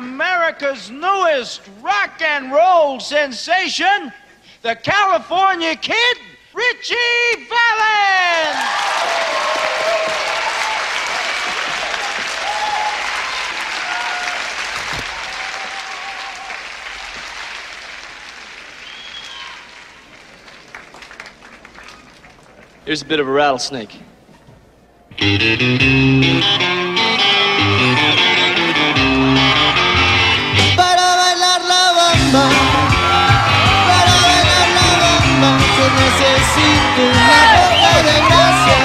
America's newest rock and roll sensation, the California Kid, Richie Valens! Here's a bit of a rattlesnake. Una poca de gracia,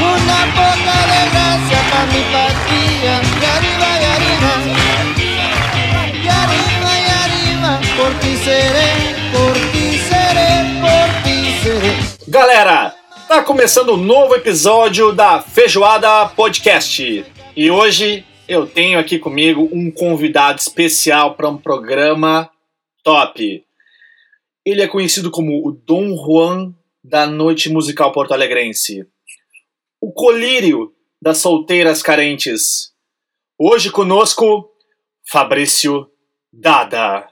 una poca de gracia para mi patria, y arriba y arriba, y arriba y arriba, por ti seré, por ti seré, por ti seré. Galera, tá começando um novo episódio da Feijoada Podcast. E hoje eu tenho aqui comigo um convidado especial para um programa top. Ele é conhecido como o Dom Juan da noite musical porto-alegrense. O colírio das solteiras carentes. Hoje conosco, Fabrício Dada.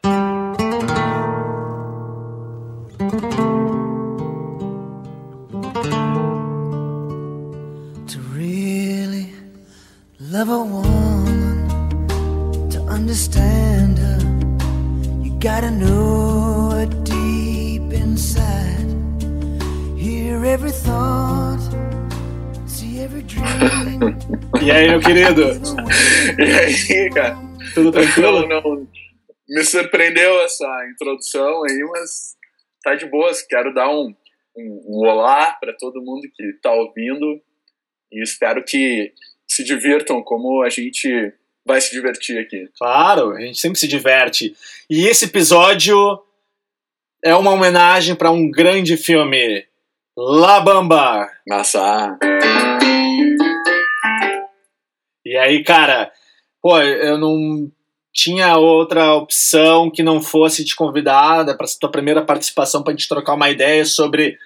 Aí, meu querido? E aí, cara? Tudo tranquilo? Não, não, me surpreendeu essa introdução aí, mas tá de boas. Quero dar um, um, um olá para todo mundo que tá ouvindo e espero que se divirtam como a gente vai se divertir aqui. Claro, a gente sempre se diverte. E esse episódio é uma homenagem para um grande filme, La Bamba. Massa! E aí, cara, pô, eu não tinha outra opção que não fosse te convidada para tua primeira participação para a gente trocar uma ideia sobre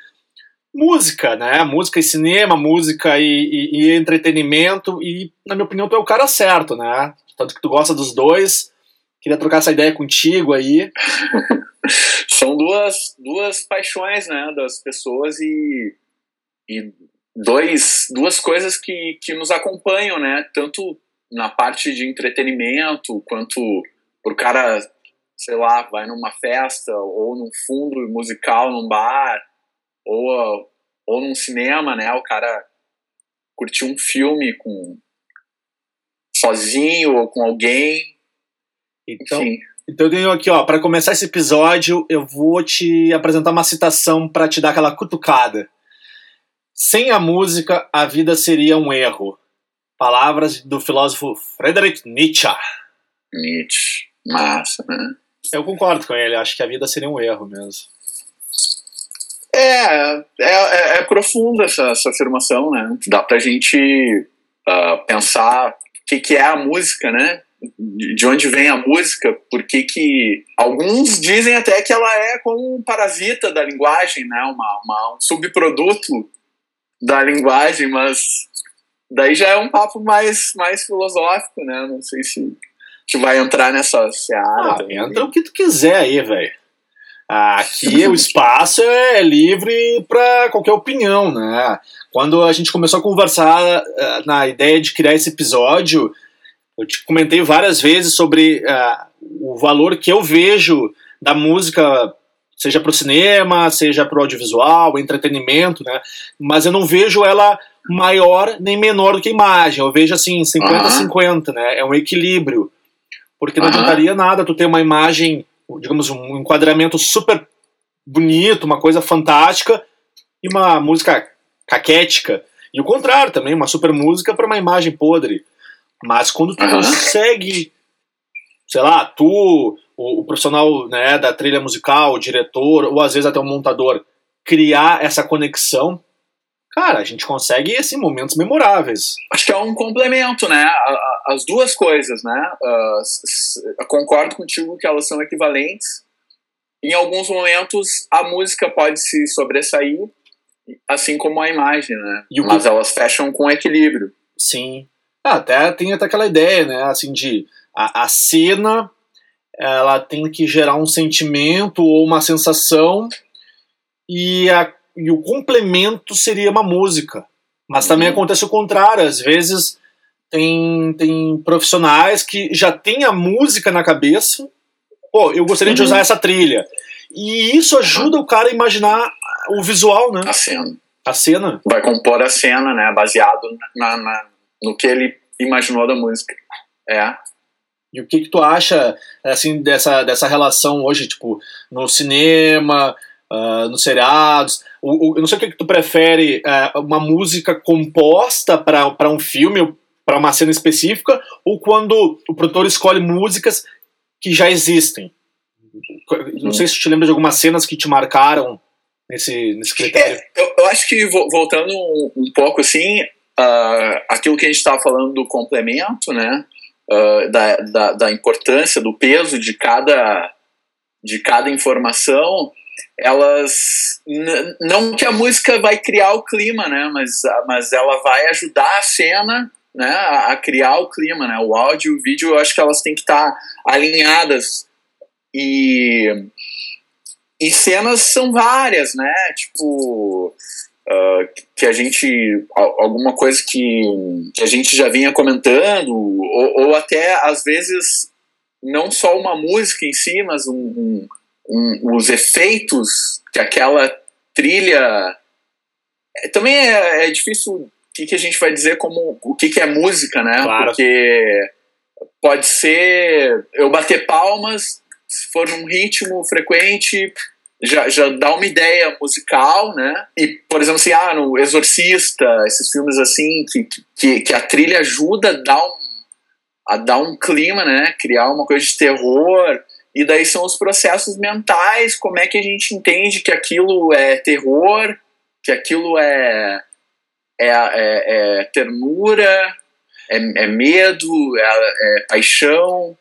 música, né? Música e cinema, música e, e, e entretenimento. E, na minha opinião, tu é o cara certo, né? Tanto que tu gosta dos dois. Queria trocar essa ideia contigo aí. São duas, duas paixões, né, das pessoas e, e dois, duas coisas que, que nos acompanham, né, tanto na parte de entretenimento, quanto pro cara, sei lá, vai numa festa ou num fundo musical, num bar, ou, ou num cinema, né, o cara curtir um filme com sozinho ou com alguém, Então, enfim. Então eu tenho aqui, ó, para começar esse episódio, eu vou te apresentar uma citação para te dar aquela cutucada. Sem a música, a vida seria um erro. Palavras do filósofo Friedrich Nietzsche. Nietzsche, massa, né? Eu concordo com ele, acho que a vida seria um erro mesmo. É, é, é, é profunda essa, essa afirmação, né? Dá pra gente ah, pensar o que, que é a música, né? De de onde vem a música, porque que alguns dizem até que ela é como um parasita da linguagem, né? Uma, uma- um subproduto da linguagem, mas daí já é um papo mais, mais filosófico, né? Não sei se gente vai entrar nessa seara. Ah, também. entra o que tu quiser aí, velho. Aqui o espaço é livre para qualquer opinião, né? Quando a gente começou a conversar eh, na ideia de criar esse episódio, eu te comentei várias vezes sobre ah, o valor que eu vejo da música, seja para o cinema, seja para o audiovisual, entretenimento, né? Mas eu não vejo ela maior nem menor do que a imagem. Eu vejo assim, 50-50, né? É um equilíbrio. Porque não adiantaria nada tu ter uma imagem, digamos, um enquadramento super bonito, uma coisa fantástica, e uma música caquética. E o contrário também, uma super música para uma imagem podre. Mas quando tu Aham. consegue, sei lá, tu, o, o profissional né, da trilha musical, o diretor, ou às vezes até o montador, criar essa conexão, cara, a gente consegue assim, momentos memoráveis. Acho que é um complemento, né? As duas coisas, né? Eu concordo contigo que elas são equivalentes. Em alguns momentos, a música pode se sobressair, assim como a imagem, né? Mas elas fecham com equilíbrio. Sim. Ah, até tem até aquela ideia, né, assim, de a, a cena ela tem que gerar um sentimento ou uma sensação e, a, e o complemento seria uma música. Mas também uhum. acontece o contrário, às vezes tem, tem profissionais que já têm a música na cabeça, pô, eu gostaria uhum. de usar essa trilha. E isso ajuda o cara a imaginar o visual, né? A cena. A cena. Vai compor a cena, né? Baseado na, na no que ele imaginou da música. É. E o que, que tu acha assim dessa, dessa relação hoje, tipo, no cinema, uh, nos seriados? O, o, eu não sei o que, que tu prefere, uh, uma música composta para um filme, para uma cena específica, ou quando o produtor escolhe músicas que já existem? Não sei se tu te lembra de algumas cenas que te marcaram nesse, nesse critério. É, eu, eu, acho que, voltando um, um pouco assim, uh, aquilo que a gente estava falando do complemento, né? Uh, da, da, da, importância, do peso de cada, de cada informação, elas. Não que a música vai criar o clima, né? Mas, mas ela vai ajudar a cena né, a, a criar o clima, né? O áudio e o vídeo, eu acho que elas têm que estar alinhadas. E, e cenas são várias, né? Tipo, uh, que a gente alguma coisa que, que a gente já vinha comentando ou, ou, até às vezes não só uma música em si mas um, um, um, os efeitos que aquela trilha é, também é, é difícil o que, que, a gente vai dizer como o que, que é música né claro. porque pode ser eu bater palmas se for num ritmo frequente já, já dá uma ideia musical, né? E, por exemplo, assim, ah, no Exorcista, esses filmes assim, que, que, que a trilha ajuda a dar um, a dar um clima, né? Criar uma coisa de terror. E daí são os processos mentais, como é que a gente entende que aquilo é terror, que aquilo é, é, é, é ternura, é, é medo, é, é paixão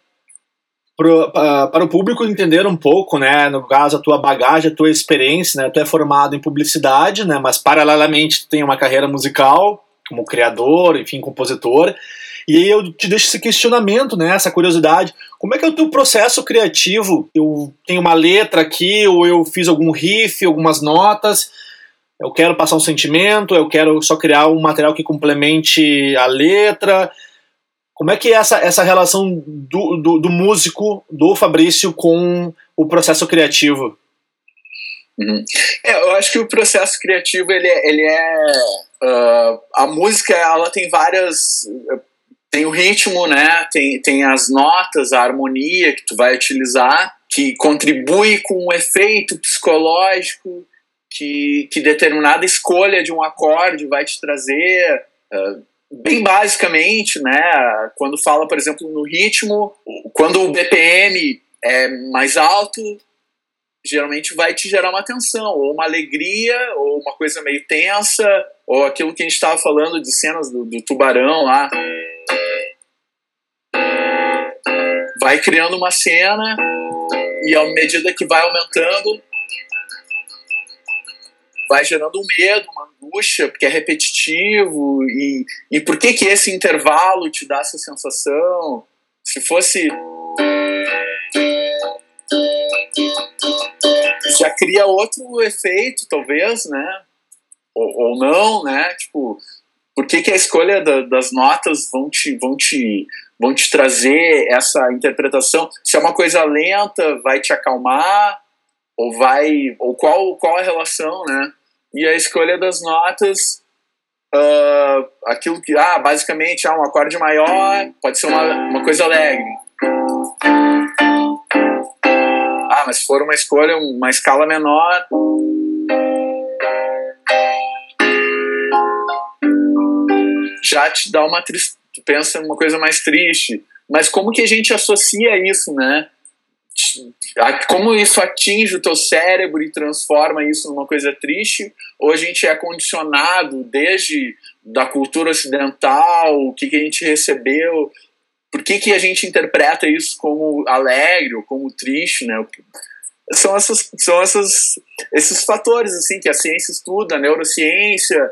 pro, para o público entender um pouco, né, no caso a tua bagagem, a tua experiência, né, tu é formado em publicidade, né, mas paralelamente tu tem uma carreira musical como criador, enfim, compositor, e aí eu te deixo esse questionamento, né, essa curiosidade, como é que é o teu processo criativo? Eu tenho uma letra aqui, ou eu fiz algum riff, algumas notas, eu quero passar um sentimento, eu quero só criar um material que complemente a letra, como é que é essa, essa relação do, do, do músico, do Fabrício, com o processo criativo? Uhum. É, eu acho que o processo criativo ele, é, ele é uh, a música ela tem várias tem o ritmo né tem, tem as notas a harmonia que tu vai utilizar que contribui com um efeito psicológico que, que determinada escolha de um acorde vai te trazer uh, bem basicamente, né, quando fala, por exemplo, no ritmo, quando o BPM é mais alto, geralmente vai te gerar uma tensão, ou uma alegria, ou uma coisa meio tensa, ou aquilo que a gente estava falando de cenas do, do tubarão lá. Vai criando uma cena e à medida que vai aumentando, vai gerando um medo, uma angústia, porque é repetitivo, e, e por que que esse intervalo te dá essa sensação? Se fosse... Já cria outro efeito, talvez, né? Ou, ou não, né? Tipo, por que, que a escolha da, das notas vão te, vão, te, vão te trazer essa interpretação? Se é uma coisa lenta, vai te acalmar? Ou vai. Ou qual, qual a relação, né? E a escolha das notas, uh, aquilo que, ah, basicamente, ah, um acorde maior, pode ser uma, uma coisa alegre. Ah, mas se for uma escolha, uma escala menor, já te dá uma tristeza, tu pensa uma coisa mais triste. Mas como que a gente associa isso, né? Como isso atinge o teu cérebro e transforma isso numa coisa triste, ou a gente é condicionado desde da cultura ocidental, o que, que a gente recebeu, por que, que a gente interpreta isso como alegre ou como triste, né? São, essas, são essas, esses fatores assim que a ciência estuda, a neurociência,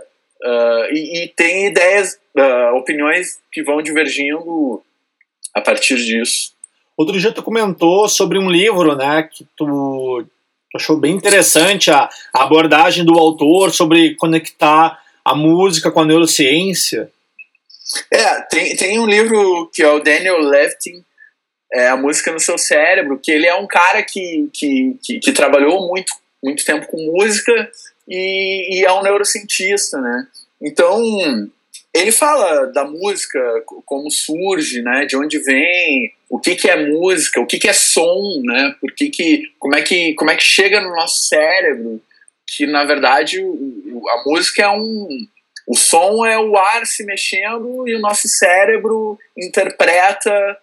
uh, e, e, tem ideias, uh, opiniões que vão divergindo a partir disso. Outro dia tu comentou sobre um livro, né, que tu, tu achou bem interessante a, a, abordagem do autor sobre conectar a música com a neurociência. É, tem, tem um livro que é o Daniel Levtin, é, A Música no Seu Cérebro, que ele é um cara que, que, que, que trabalhou muito, muito tempo com música e, e é um neurocientista, né? Então, ele fala da música, como surge, né, de onde vem, o que, que é música, o que, que é som, né, por que que, como, é que, como é que chega no nosso cérebro, que na verdade a música é um. O som é o ar se mexendo e o nosso cérebro interpreta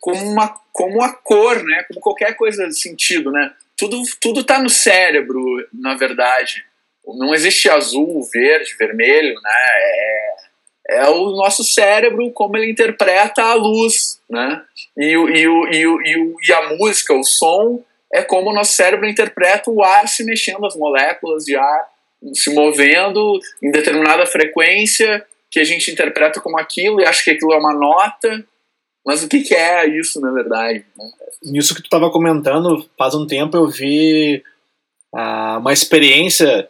como uma, como a cor, né, como qualquer coisa de sentido, né. Tudo, tudo tá no cérebro, na verdade não existe azul, verde, vermelho, né? É, é o nosso cérebro como ele interpreta a luz, né? E, o, e, o, e, o, e, e a música, o som, é como o nosso cérebro interpreta o ar se mexendo, as moléculas de ar se movendo em determinada frequência que a gente interpreta como aquilo e acha que aquilo é uma nota. Mas o que, que é isso, na verdade? Né? Nisso que tu estava comentando, faz um tempo eu vi ah, uma experiência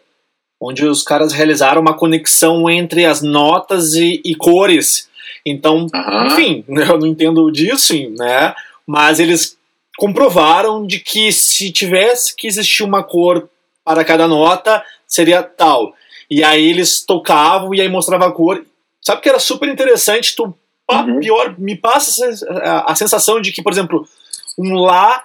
onde os caras realizaram uma conexão entre as notas e, e cores. Então, uhum. enfim, eu não entendo disso, né? Mas eles comprovaram de que se tivesse que existir uma cor para cada nota, seria tal. E aí eles tocavam e aí mostrava a cor. Sabe que era super interessante? Tu, uhum. pior, me passa a, a sensação de que, por exemplo, um Lá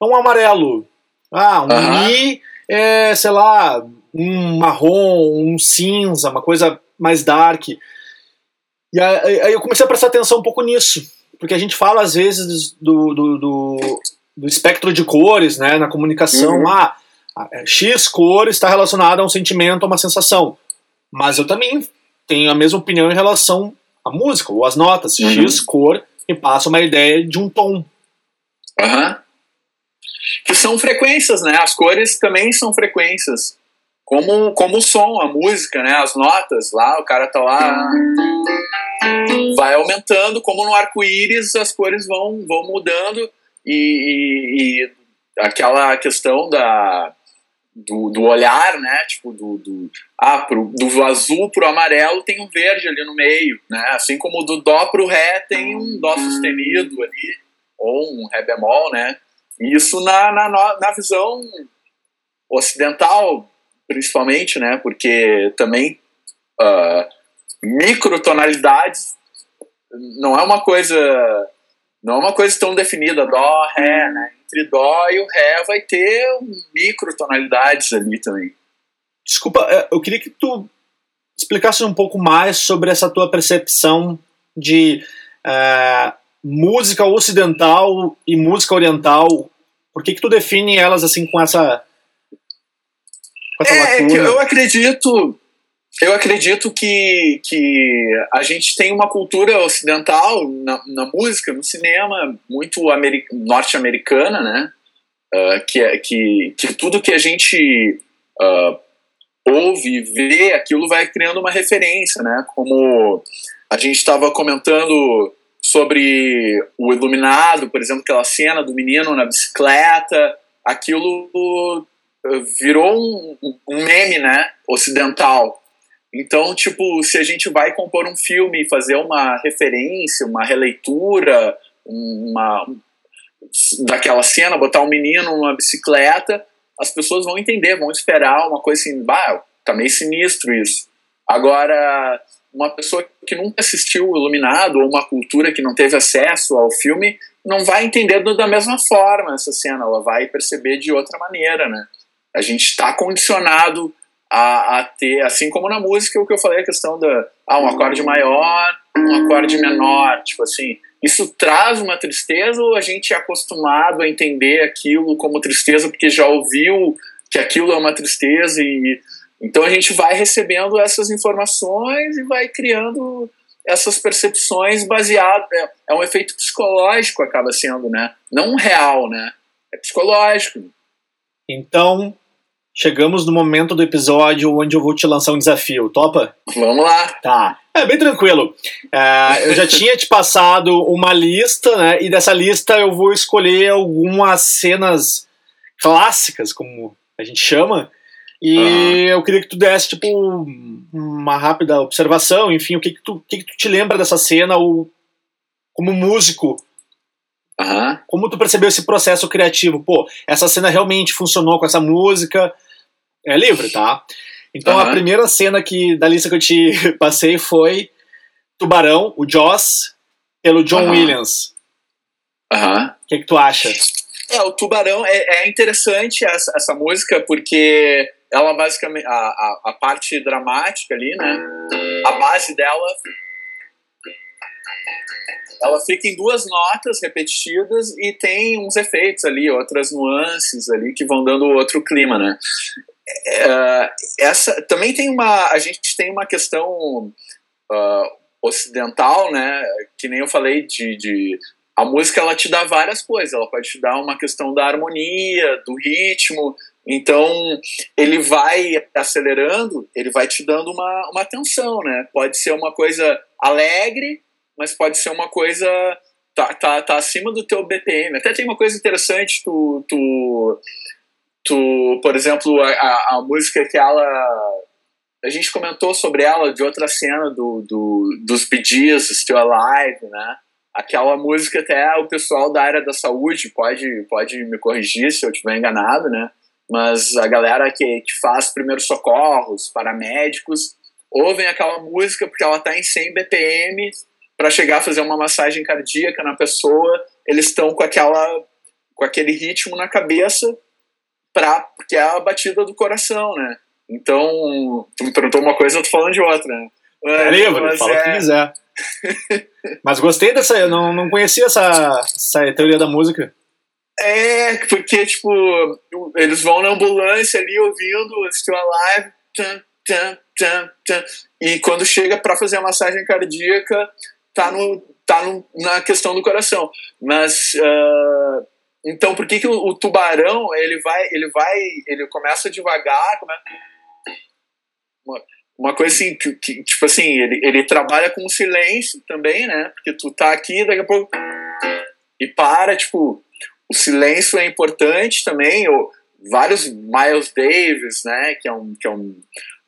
é um amarelo. Ah, um uhum. Mi é, sei lá, um marrom, um cinza, uma coisa mais dark. E aí eu comecei a prestar atenção um pouco nisso, porque a gente fala às vezes do, do, do, do espectro de cores, né, na comunicação. Uhum. Ah, é, X cor está relacionada a um sentimento, a uma sensação. Mas eu também tenho a mesma opinião em relação à música, ou às notas. Uhum. X cor me passa uma ideia de um tom. Uhum. Que são frequências, né? As cores também são frequências como, como o som, a música, né? As notas lá, o cara tá lá. Vai aumentando, como no arco-íris as cores vão, vão mudando e, e, e aquela questão da, do, do, olhar, né? Tipo, do, do, ah, pro, do azul pro amarelo tem um verde ali no meio, né? Assim como do dó pro ré tem um dó sustenido ali, ou um ré bemol, né? Isso na, na, na visão ocidental principalmente, né? Porque também uh, microtonalidades não é uma coisa não é uma coisa tão definida dó ré, né? Entre dó e o ré vai ter microtonalidades ali também. Desculpa, é, eu queria que tu explicasse um pouco mais sobre essa tua percepção de uh, música ocidental e música oriental. Por que que tu define elas assim com essa é, é eu acredito eu acredito que, que a gente tem uma cultura ocidental na, na música, no cinema, muito norte-americana, né? Uh, que, é, que, que tudo que a gente uh, ouve e vê, aquilo vai criando uma referência, né? Como a gente estava comentando sobre o Iluminado, por exemplo, aquela cena do menino na bicicleta, aquilo virou um, um meme, né, ocidental. Então, tipo, se a gente vai compor um filme fazer uma referência, uma releitura, uma daquela cena, botar um menino numa bicicleta, as pessoas vão entender, vão esperar uma coisa assim, bah, tá meio sinistro isso. Agora, uma pessoa que nunca assistiu Iluminado ou uma cultura que não teve acesso ao filme não vai entender da mesma forma essa cena, ela vai perceber de outra maneira, né? A gente está condicionado a, a, ter, assim como na música, o que eu falei, a questão da ah, um acorde maior, um acorde menor, tipo assim, isso traz uma tristeza ou a gente é acostumado a entender aquilo como tristeza porque já ouviu que aquilo é uma tristeza e então a gente vai recebendo essas informações e vai criando essas percepções baseadas é, é um efeito psicológico acaba sendo, né? Não real, né? É psicológico. Então, chegamos no momento do episódio onde eu vou te lançar um desafio. Topa? Vamos lá. Tá. É bem tranquilo. É, eu já tinha te passado uma lista, né? E dessa lista eu vou escolher algumas cenas clássicas, como a gente chama. E Aham. eu queria que tu desse, tipo, uma rápida observação, enfim, o que que tu, o que que tu te lembra dessa cena, ou como músico, Aham. como tu percebeu esse processo criativo? Pô, essa cena realmente funcionou com essa música. É livre, tá? Então a Aham. primeira cena que da lista que eu te passei foi Tubarão, o Joss, pelo John Aham. Williams. Aham. O que, que tu acha? É, o Tubarão é, é interessante essa, essa música porque ela basicamente a, a, a parte dramática ali, né? A base dela ela fica em duas notas repetidas e tem uns efeitos ali, outras nuances ali que vão dando outro clima, né? É, essa também tem uma a gente tem uma questão ah, ocidental, né? Que nem eu falei de, de a música ela te dá várias coisas, ela pode te dar uma questão da harmonia, do ritmo, então ele vai acelerando, ele vai te dando uma, uma tensão, né? Pode ser uma coisa alegre, mas pode ser uma coisa tá, tá, tá acima do teu BPM. Até tem uma coisa interessante, tu, tu, tu por exemplo, a, a, música que ela a gente comentou sobre ela de outra cena do, do, dos Gees, Still Alive, né? Aquela música até o pessoal da área da saúde pode, pode me corrigir se eu estiver enganado, né? Mas a galera que, que faz primeiros socorros, paramédicos, ouvem aquela música porque ela está em 100 BPM para chegar a fazer uma massagem cardíaca na pessoa, eles estão com aquela com aquele ritmo na cabeça para porque é a batida do coração, né? Então, tu me perguntou uma coisa, eu tô falando de outra, né? É livre, Mas fala o que é- quiser. Mas gostei dessa, eu não, não conhecia essa, essa teoria da música. É, porque, tipo, eles vão na ambulância ali ouvindo Still Alive, tan, tan, tan, tan, e quando chega pra fazer a massagem cardíaca, tá, no, tá no, na questão do coração. Mas, ah, então, por que, que o, o tubarão, ele vai, ele vai, ele começa devagar, come- uma, uma coisa assim, que, que, tipo assim, ele, ele trabalha com silêncio também, né? Porque tu tá aqui, daqui a pouco. E para, tipo, o silêncio é importante também. Ou, vários Miles Davis, né? Que é um, que é um,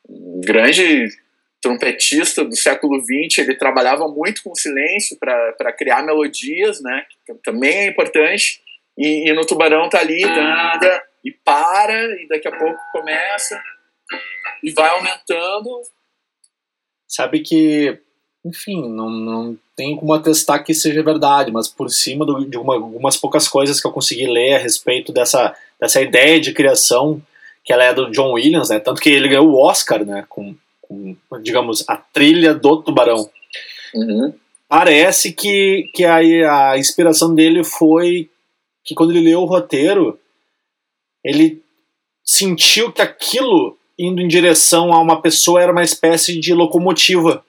um grande trompetista do século XX, ele trabalhava muito com silêncio para criar melodias, né? Que também é importante. E, e no Tubarão tá ali, nada, e para, e daqui a pouco começa, e vai aumentando. Sabe que, enfim, não, não tem como atestar que seja verdade, mas por cima do- de uma- algumas poucas coisas que eu consegui ler a respeito dessa, dessa ideia de criação, que ela é do John Williams, né? Tanto que ele ganhou o Oscar, né? Com, com, digamos, a trilha do Tubarão. Uhum. Parece que, que a, a inspiração dele foi que quando ele leu o roteiro, ele sentiu que aquilo indo em direção a uma pessoa era uma espécie de locomotiva.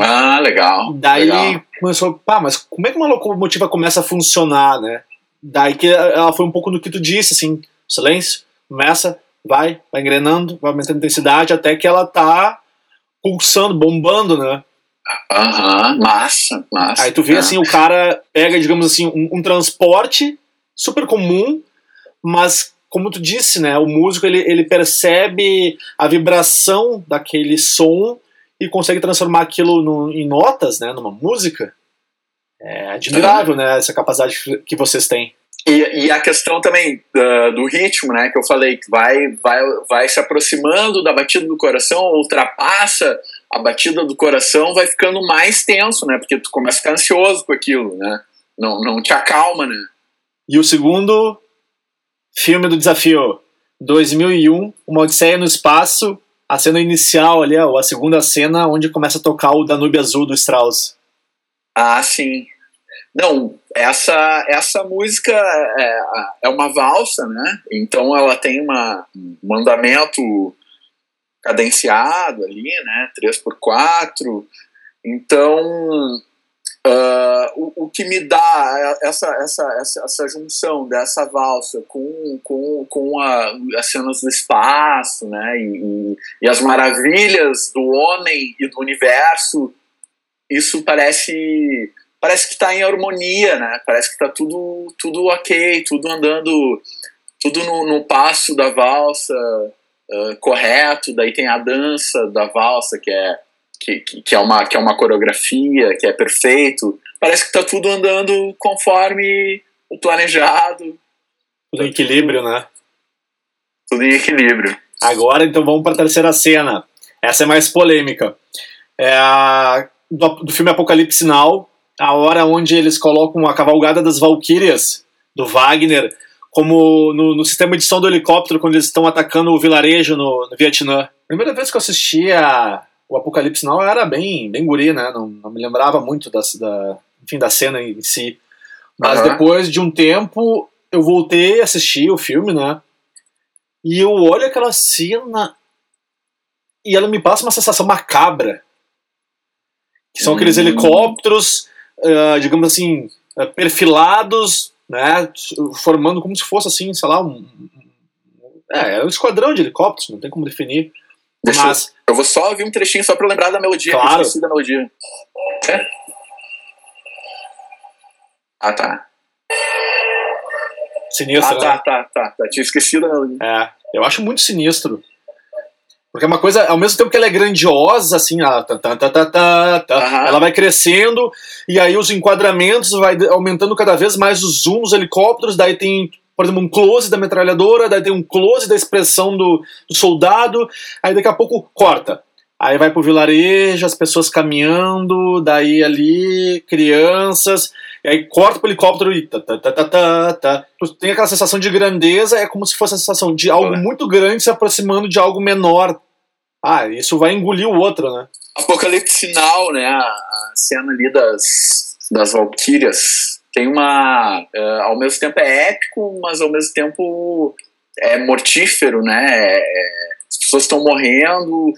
Ah, legal. Daí legal. começou, pá, mas como é que uma locomotiva começa a funcionar, né? Daí que ela foi um pouco no que tu disse, assim, silêncio, começa, vai, vai engrenando, vai aumentando a intensidade até que ela tá pulsando, bombando, né? Aham, massa, massa. Aí tu vê Ah. assim, o cara pega, digamos assim, um, um transporte super comum, mas como tu disse, né, o músico ele, ele percebe a vibração daquele som e consegue transformar aquilo no- em notas, né, numa música. É admirável, né, essa capacidade que vocês têm. E, e a questão também da- do ritmo, né, que eu falei, que vai, vai, vai se aproximando da batida do coração, ultrapassa a batida do coração, vai ficando mais tenso, né, porque tu começa a ficar ansioso com aquilo, né, não, não te acalma, né. E o segundo filme do desafio, 2001, Uma Odisseia no Espaço, a cena inicial ali, ó, a segunda cena onde começa a tocar o Danúbio Azul do Strauss. Ah, sim. Não, essa, essa música é, é uma valsa, né? Então ela tem uma, um andamento cadenciado ali, né? 3x4. Então Uh, o, o, que me dá essa, essa, essa, essa junção dessa valsa com, com, com a, as cenas do espaço né, e, e, as maravilhas do homem e do universo, isso parece parece que está em harmonia, né? parece que está tudo, tudo ok, tudo andando, tudo no, no passo da valsa uh, correto, daí tem a dança da valsa que é que, que, que, é uma, que é uma coreografia, que é perfeito. Parece que está tudo andando conforme o planejado. Tudo em equilíbrio, né? Tudo em equilíbrio. Agora, então, vamos para a terceira cena. Essa é mais polêmica. É a, do, do filme Apocalipse Now, a hora onde eles colocam a cavalgada das Valquírias, do Wagner, como no, no, sistema de som do helicóptero, quando eles estão atacando o vilarejo no, no Vietnã. Primeira vez que eu assisti a, o Apocalipse Now era bem, bem guri, né? Não, não me lembrava muito da, da, enfim, da cena em si. Mas uhum. depois de um tempo, eu voltei a assistir o filme, né? E eu olho aquela cena e ela me passa uma sensação macabra. Que são aqueles hum. helicópteros, uh, digamos assim, uh, perfilados, né? Formando como se fosse assim, sei lá, um, é, um esquadrão de helicópteros, não tem como definir. Deixa Mas, eu, eu vou só ouvir um trechinho só pra lembrar da melodia, claro. eu da melodia. É? Ah, tá. Sinistro, ah, tá, né? tá, tá, tá. Tinha esquecido da melodia. É, eu acho muito sinistro. Porque é uma coisa, ao mesmo tempo que ela é grandiosa, assim, ela, tá, tá, tá, tá, tá, tá uhum. ela vai crescendo, e aí os enquadramentos vai aumentando cada vez mais os zooms helicópteros, daí tem por exemplo, um close da metralhadora, daí tem um close da expressão do, do soldado, aí daqui a pouco corta. Aí vai pro vilarejo, as pessoas caminhando, daí ali, crianças, e aí corta pro helicóptero e tá, tá, tá, tá, tá, tá. Tem aquela sensação de grandeza, é como se fosse a sensação de algo muito grande se aproximando de algo menor. Ah, isso vai engolir o outro, né? Apocalipse Now, né? A cena ali das, das Valkyrias tem uma. Uh, ao mesmo tempo é épico, mas ao mesmo tempo é mortífero, né? É, é as pessoas estão morrendo,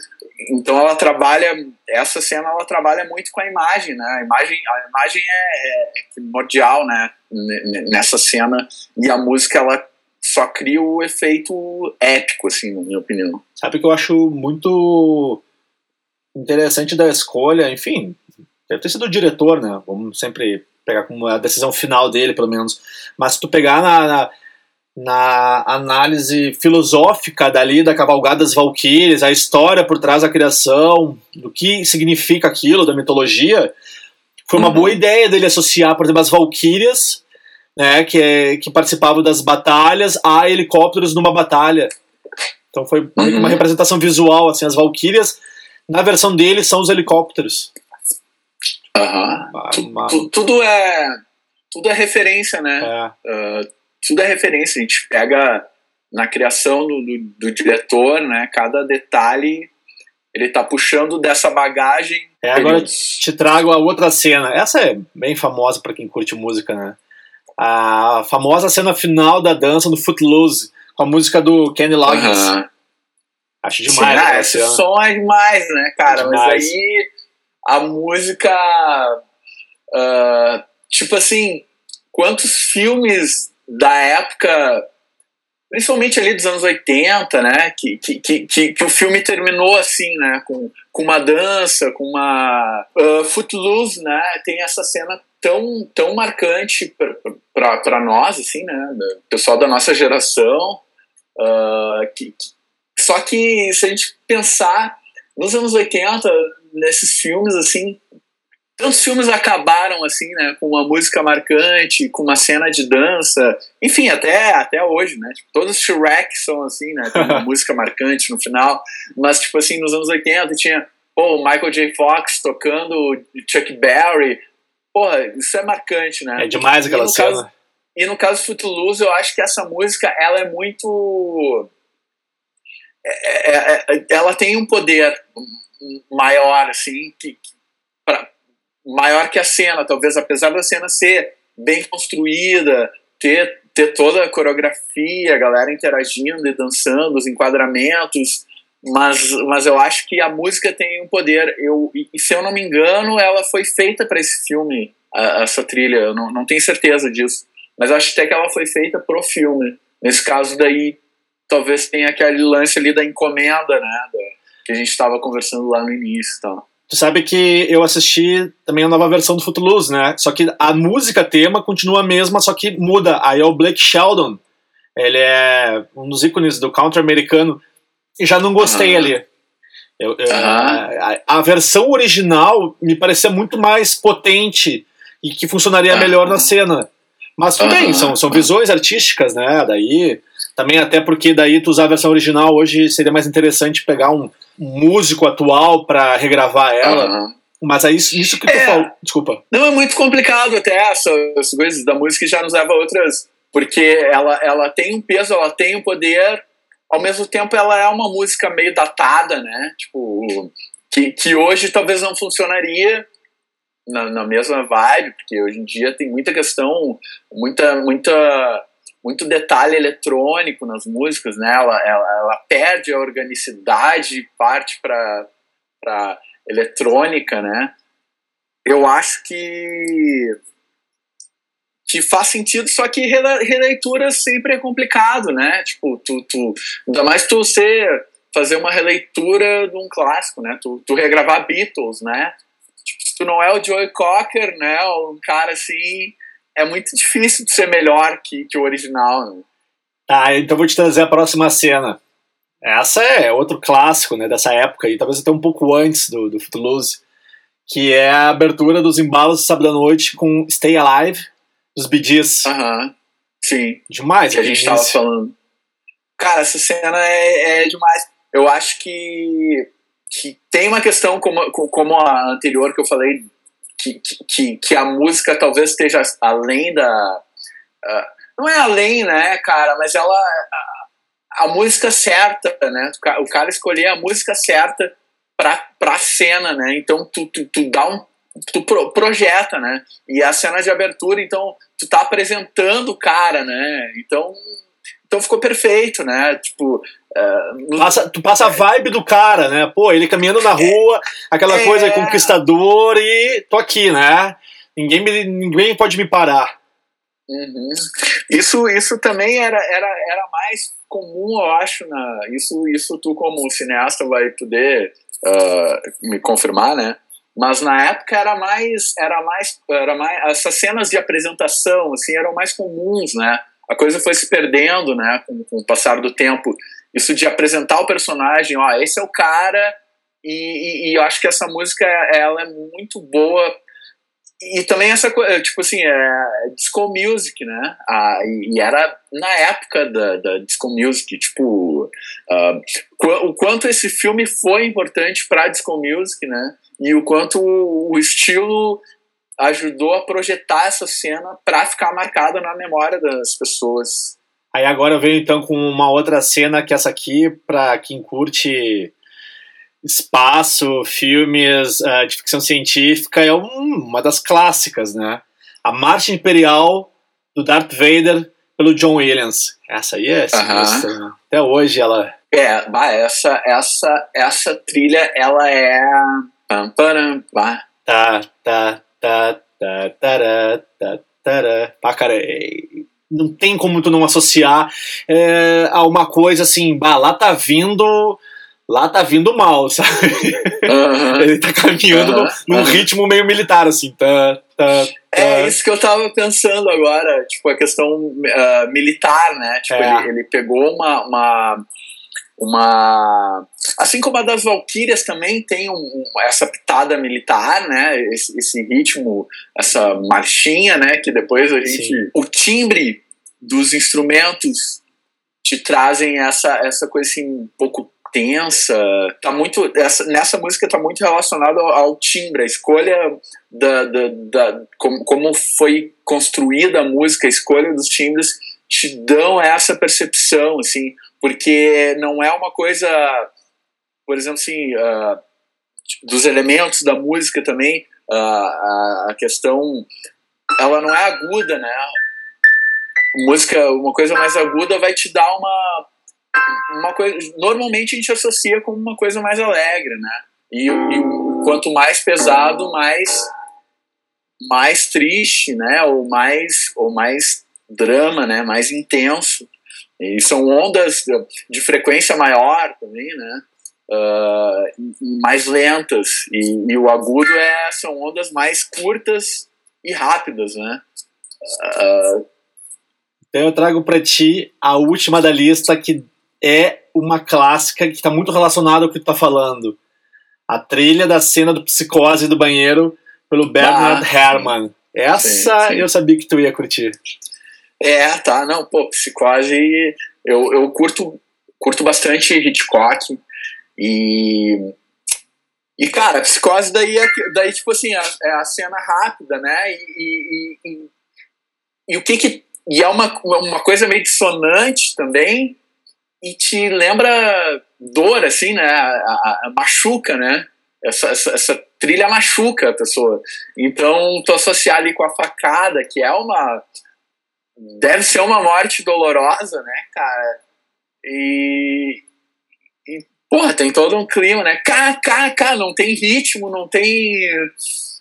então ela trabalha. Essa cena ela trabalha muito com a imagem, né? A imagem, a imagem é, é, primordial, né? Nessa cena. E a música ela só cria o efeito épico, assim, na minha opinião. Sabe que eu acho muito interessante da escolha, enfim, deve ter sido o diretor, né? Vamos sempre pegar como a decisão final dele, pelo menos. Mas se tu pegar na, na, na análise filosófica dali da cavalgada das Valquírias, a história por trás da criação, do que significa aquilo, da mitologia, foi uma uhum. boa ideia dele associar, por exemplo, as Valquírias, né, que, é, que participavam das batalhas, a helicópteros numa batalha. Então foi uhum. uma representação visual, assim, as Valquírias, na versão dele, são os helicópteros. Uhum. tudo é tudo é referência, né? É. Uh, tudo é referência. A gente pega na criação do, do, do, diretor, né? Cada detalhe ele tá puxando dessa bagagem. É, agora te trago a outra cena. Essa é bem famosa para quem curte música, né? A famosa cena final da dança do Footloose com a música do Kenny Loggins. Uhum. Acho demais. Sim, ah, esse som é demais, né, cara? É demais. Mas aí a música. Uh, tipo assim, quantos filmes da época, principalmente ali dos anos 80, né? Que, que, que, que o filme terminou assim, né? Com, com uma dança, com uma. Uh, Footloose, né? Tem essa cena tão, tão marcante para nós, assim, né? Pessoal da nossa geração. Uh, que, só que se a gente pensar nos anos 80, nesses filmes, assim, tantos filmes acabaram assim, né, com uma música marcante, com uma cena de dança, enfim, até, até hoje, né, tipo, todos os Shrek são assim, né, tem uma música marcante no final, mas tipo assim, nos anos 80 tinha, pô, Michael J. Fox tocando Chuck Berry, porra, isso é marcante, né. É demais aquela e cena. Caso, e no caso Footloose, eu acho que essa música, ela é muito... É, é, é, ela tem um poder maior, assim, que, que pra, maior que a cena, talvez, apesar da cena ser bem construída, ter, ter toda a coreografia, a galera interagindo e dançando, os enquadramentos, mas, mas eu acho que a música tem um poder. Eu, e, se eu não me engano, ela foi feita para esse filme a, essa trilha, eu não, não tenho certeza disso. Mas acho até que ela foi feita pro filme. Nesse caso daí, talvez tenha aquele lance ali da encomenda, né? Da, que a gente estava conversando lá no início e tal. Tu sabe que eu assisti também a nova versão do Footloose, né? Só que a música tema continua a mesma, só que muda. Aí é o Blake Sheldon. Ele é um dos ícones do country americano. E já não gostei Aham. ali. Eu- eu- Aham. a, a versão original me parecia muito mais potente e que funcionaria Aham. melhor na cena. Mas tudo bem, são, são visões artísticas, né? Daí também até porque daí tu usar a versão original hoje seria mais interessante pegar um, um músico atual pra regravar ela. Mas é isso, isso que tu É. falou. Desculpa. Não, é muito complicado até essas coisas da música e já nos leva a outras. Porque ela, ela tem um peso, ela tem um poder, ao mesmo tempo ela é uma música meio datada, né? Tipo, que, que hoje talvez não funcionaria na, na mesma vibe, porque hoje em dia tem muita questão, muita, muita, muito detalhe eletrônico nas músicas, né? Ela, ela, ela perde a organicidade e parte para eletrônica, né? Eu acho que que faz sentido, só que rele- releitura sempre é complicado, né? Tipo, tu, tu ainda mais tu ser fazer uma releitura de um clássico, né? Tu, tu regravar Beatles, né? Tipo, se tu não é o Joey Cocker, né? Um cara assim, é muito difícil de ser melhor que, que o original, né? Tá, então vou te trazer a próxima cena. Essa é outro clássico, né, dessa época aí, talvez até um pouco antes do, do Footloose, que é a abertura dos embalos de sábado à noite com Stay Alive, dos Gees. Aham. Sim. Demais, que a gente tava falando. Cara, essa cena é, é demais. Eu acho que, que tem uma questão como, como a anterior que eu falei, que, que, que a música talvez esteja além da. ah, não é além, né, cara, mas ela. A, a música certa, né? O cara escolher a música certa pra, pra cena, né? Então tu, tu, tu dá um. Tu pro- projeta, né? E a cena de abertura, então, tu tá apresentando o cara, né? Então, então ficou perfeito, né? Tipo, é, no- Passa, tu passa a vibe do cara, né? Pô, ele caminhando na rua, aquela É. coisa conquistador e tô aqui, né? Ninguém, me, ninguém pode me parar. Uhum. Isso, isso também era, era, era mais comum, eu acho. Na, isso, isso tu, como cineasta, vai poder ah, me confirmar, né? Mas na época era mais, era mais, era mais, essas cenas de apresentação, assim, eram mais comuns, né? A coisa foi se perdendo, né? Com, com o passar do tempo. Isso de apresentar o personagem, ó, esse é o cara. E, e, e eu acho que essa música, ela é muito boa e também essa coisa, tipo assim, é disco music, né? Ah, e, era na época da, da disco music, tipo, qu- o quanto esse filme foi importante pra disco music, né? E o quanto o, estilo ajudou a projetar essa cena pra ficar marcada na memória das pessoas. Aí agora eu venho então com uma outra cena que essa aqui, pra quem curte espaço, filmes ah, de ficção científica, é um- uma das clássicas, né? A Marcha Imperial do Darth Vader pelo John Williams. Essa aí é sinistra, né? Até hoje ela. É, bah, essa, essa, essa trilha, ela é. Pam, param, bah. Tá, tá, tá, tá, tará, tá, tará. Ah, cara, é- não tem como tu não associar é, a uma coisa assim, bah, lá tá vindo. Lá tá vindo mal, sabe? Aham. Ele tá caminhando no- num aham. ritmo meio militar, assim. Tá, tá, tá. É isso que eu tava pensando agora, tipo, a questão ah, militar, né? Tipo, É. ele, ele pegou uma, uma, uma. Assim como a das Valkyrias também tem um- um- essa pitada militar, né? Esse, esse ritmo, essa marchinha, né? Que depois a gente. Sim. O timbre dos instrumentos te trazem essa, essa coisa assim, um pouco tensa. Tá muito. Essa, nessa música tá muito relacionado ao, ao timbre, a escolha da, da, da como, como foi construída a música, a escolha dos timbres te dão essa percepção, assim, porque não é uma coisa, por exemplo, assim, ah, dos elementos da música também, ah, a, questão, ela não é aguda, né? Música, uma coisa mais aguda vai te dar uma uma coisa, normalmente a gente associa com uma coisa mais alegre, né? E, e quanto mais pesado, mais mais triste, né? Ou mais, ou mais drama, né? Mais intenso. E são ondas de frequência maior também, né? Uh, mais lentas. E, e, o agudo é, são ondas mais curtas e rápidas, né? Uh, então eu trago para ti a última da lista, que é uma clássica que está muito relacionada ao que tu tá falando. A trilha da cena do psicose do banheiro pelo Bernard ah, Herrmann. Essa sim, sim. eu sabia que tu ia curtir. É, tá, não, pô, psicose eu, eu curto, curto bastante Hitchcock e e, cara, psicose daí, é, daí tipo assim, é, é a cena rápida, né? E, e, e, e, o que que... E é uma, uma coisa meio dissonante também e te lembra dor, assim, né? A, a, a machuca, né? Essa, essa, essa, trilha machuca a pessoa. Então, tu associar ali com a facada, que é uma deve ser uma morte dolorosa, né, cara? E, e porra, tem todo um clima, né? Cá, não tem ritmo, não tem.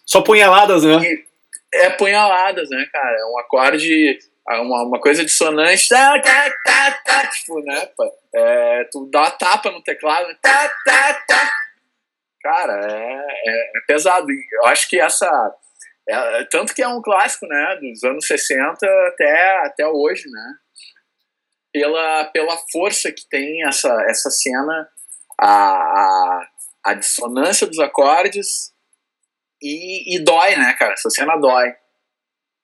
Só punhaladas, né? E, é punhaladas, né, cara? É um acorde, uma, uma coisa dissonante, tá, tá, tá, tá, tipo, né? É, tu dá uma tapa no teclado, tá, tá, tá. Cara, é, é, é pesado. Eu acho que essa é, tanto que é um clássico, né? Dos anos 60 até, até hoje, né? Pela, pela força que tem essa, essa cena, a, a, a dissonância dos acordes e, e dói, né, cara? Essa cena dói.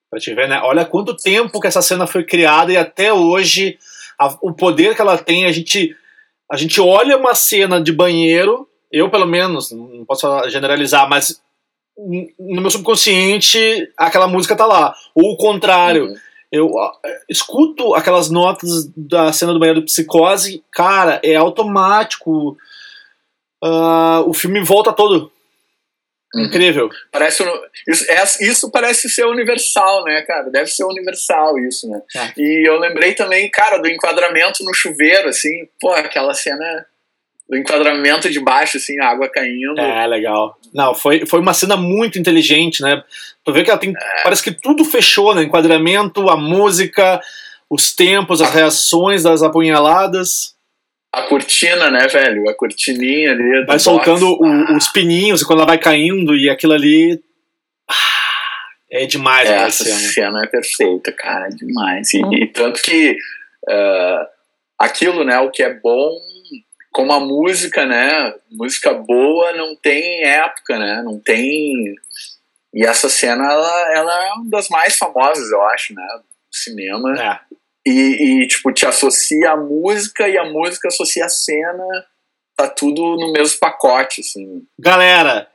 Pra te ver, né? Olha quanto tempo que essa cena foi criada e até hoje a, o poder que ela tem, a gente, a gente olha uma cena de banheiro, eu pelo menos, não posso generalizar, mas no meu subconsciente aquela música tá lá. Ou o contrário. Uhum. Eu escuto aquelas notas da cena do banheiro do Psicose, cara, é automático. Uh, o filme volta todo. Uhum. Incrível. Parece isso, é, isso parece ser universal, né, cara? Deve ser universal isso, né? É. E eu lembrei também, cara, do enquadramento no chuveiro, assim, pô, aquela cena do enquadramento de baixo, assim, a água caindo. É, legal. Não, foi, foi uma cena muito inteligente, né? Tu vê que ela tem. É. Parece que tudo fechou, né? Enquadramento, a música, os tempos, as reações das apunhaladas. A cortina, né, velho? A cortininha ali. Vai soltando o, ah. os pininhos e quando ela vai caindo e aquilo ali. Ah, é demais, é, Essa cena. cena é perfeita, cara, é demais. E, hum. e tanto que uh, aquilo, né, o que é bom como a música, né? Música boa não tem época, né? Não tem. E essa cena, ela, ela é uma das mais famosas, eu acho, né? Do cinema. É. E, e, tipo, te associa a música e a música associa a cena. Tá tudo no mesmo pacote, assim. Galera,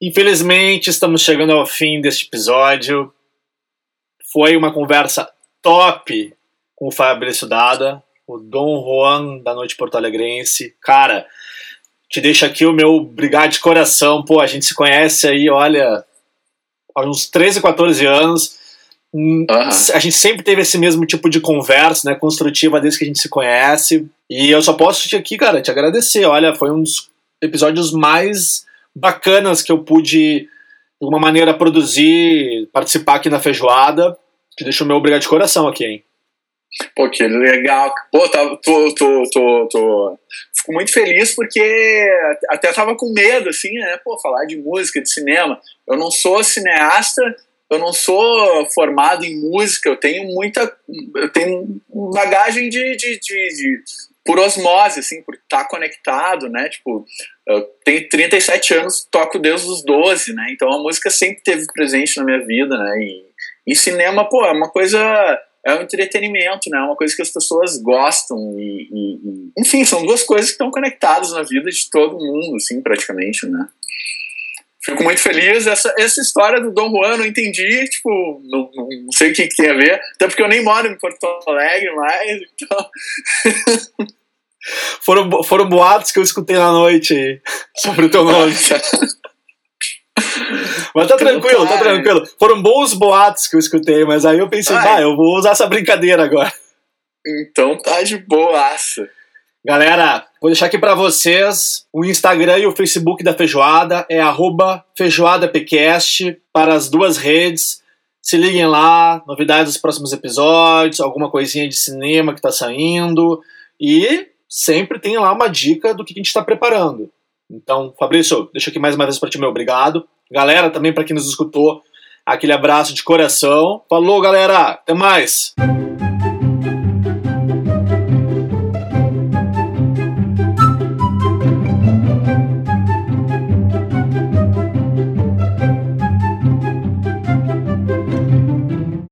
infelizmente estamos chegando ao fim deste episódio. Foi uma conversa top com o Fabrício Dada o Dom Juan da Noite Porto Alegrense. Cara, te deixo aqui o meu obrigado de coração. Pô, a gente se conhece aí, olha, há uns 13, 14 anos. Uhum. A gente sempre teve esse mesmo tipo de conversa, né, construtiva desde que a gente se conhece. E eu só posso te aqui, cara, te agradecer. Olha, foi um dos episódios mais bacanas que eu pude, de alguma maneira, produzir, participar aqui na feijoada. Te deixo o meu obrigado de coração aqui, hein. Pô, que legal. Pô, tá, tô, tô, tô, tô, Fico muito feliz porque até tava com medo, assim, né? Pô, falar de música, de cinema. Eu não sou cineasta, eu não sou formado em música, eu tenho muita. Eu tenho bagagem de, de, de, de por osmose, assim, por estar tá conectado, né? Tipo, eu tenho 37 anos, toco Deus dos 12, né? Então a música sempre teve presente na minha vida, né? E, e cinema, pô, é uma coisa é um entretenimento, né? É uma coisa que as pessoas gostam e, e, e, enfim, são duas coisas que estão conectadas na vida de todo mundo, assim, praticamente, né? Fico muito feliz. Essa, essa história do Dom Juan eu não entendi, tipo, não, não sei o que, que, tem a ver, até porque eu nem moro em Porto Alegre mais, então. foram, foram boatos que eu escutei na noite sobre o teu nome. Mas tá tranquilo, tá tranquilo. Foram bons boatos que eu escutei, mas aí eu pensei, ah, eu vou usar essa brincadeira agora. Então tá de boaça. Galera, vou deixar aqui para vocês o Instagram e o Facebook da Feijoada, é feijoadapcast para as duas redes. Se liguem lá, novidades dos próximos episódios, alguma coisinha de cinema que está saindo e sempre tem lá uma dica do que a gente está preparando. Então, Fabrício, deixa aqui mais uma vez para ti meu obrigado. Galera, também para quem nos escutou, aquele abraço de coração. Falou, galera, até mais.